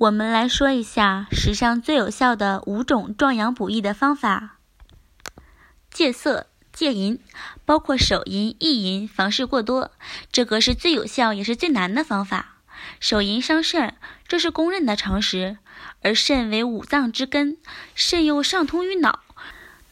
我们来说一下史上最有效的五种壮阳补益的方法：戒色、戒淫，包括手淫、意淫，房事过多，这个是最有效也是最难的方法。手淫伤肾，这是公认的常识，而肾为五脏之根，肾又上通于脑。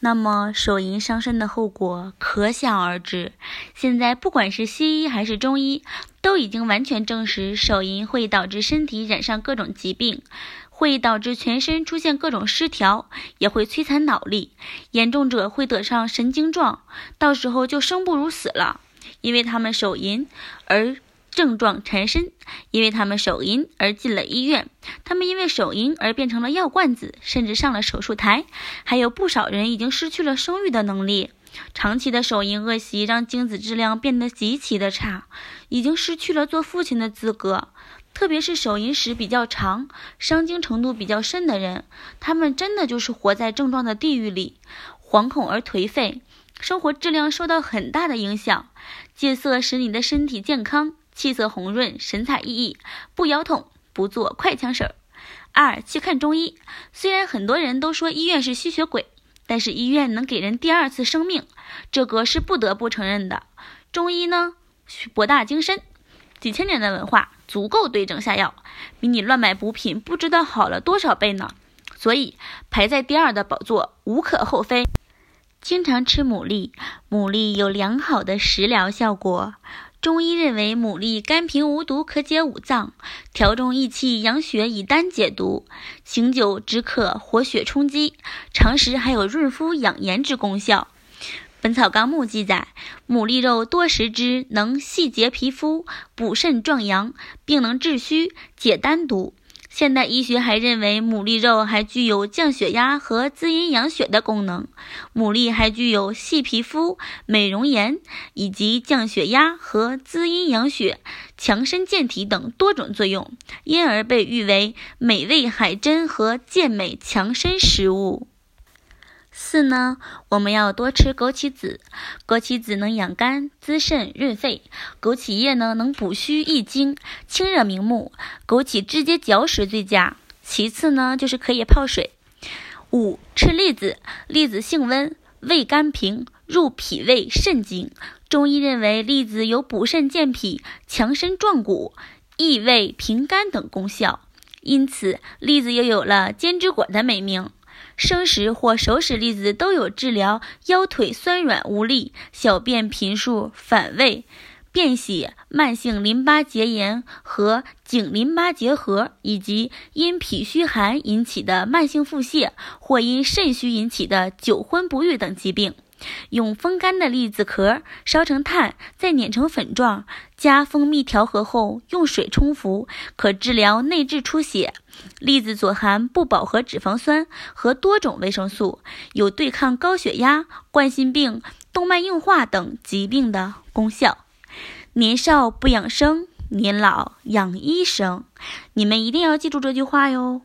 那么手淫伤身的后果可想而知。现在不管是西医还是中医，都已经完全证实手淫会导致身体染上各种疾病，会导致全身出现各种失调，也会摧残脑力，严重者会得上神经状，到时候就生不如死了，因为他们手淫而。症状缠身，因为他们手淫而进了医院，他们因为手淫而变成了药罐子，甚至上了手术台，还有不少人已经失去了生育的能力。长期的手淫恶习让精子质量变得极其的差，已经失去了做父亲的资格。特别是手淫时比较长、伤精程度比较深的人，他们真的就是活在症状的地狱里，惶恐而颓废，生活质量受到很大的影响。戒色使你的身体健康。气色红润，神采奕奕，不腰痛，不做快枪手。二，去看中医。虽然很多人都说医院是吸血鬼，但是医院能给人第二次生命，这个是不得不承认的。中医呢，博大精深，几千年的文化足够对症下药，比你乱买补品不知道好了多少倍呢。所以排在第二的宝座无可厚非。经常吃牡蛎，牡蛎有良好的食疗效果。中医认为，牡蛎甘平无毒，可解五脏，调中益气，养血，以丹解毒。醒酒止渴，活血充饥，常食还有润肤养颜之功效。《本草纲目》记载，牡蛎肉多食之，能细洁皮肤，补肾壮阳，并能治虚解丹毒。现代医学还认为，牡蛎肉还具有降血压和滋阴养血的功能。牡蛎还具有细皮肤、美容颜，以及降血压和滋阴养血、强身健体等多种作用，因而被誉为美味海珍和健美强身食物。四呢，我们要多吃枸杞子。枸杞子能养肝、滋肾、润肺；枸杞叶呢，能补虚益精、清热明目。枸杞直接嚼食最佳。其次呢，就是可以泡水。五，吃栗子。栗子性温，味甘平，入脾胃肾经。中医认为，栗子有补肾健脾、强身壮骨、益胃平肝等功效，因此栗子又有了“煎汁果”的美名。生食或熟食栗子都有治疗腰腿酸软无力、小便频数、反胃、便血、慢性淋巴结炎和颈淋巴结核，以及因脾虚寒引起的慢性腹泻或因肾虚引起的久昏不育等疾病。用风干的栗子壳烧成炭，再碾成粉状，加蜂蜜调和后，用水冲服，可治疗内痔出血。栗子所含不饱和脂肪酸和多种维生素，有对抗高血压、冠心病、动脉硬化等疾病的功效。年少不养生，年老养医生。你们一定要记住这句话哟。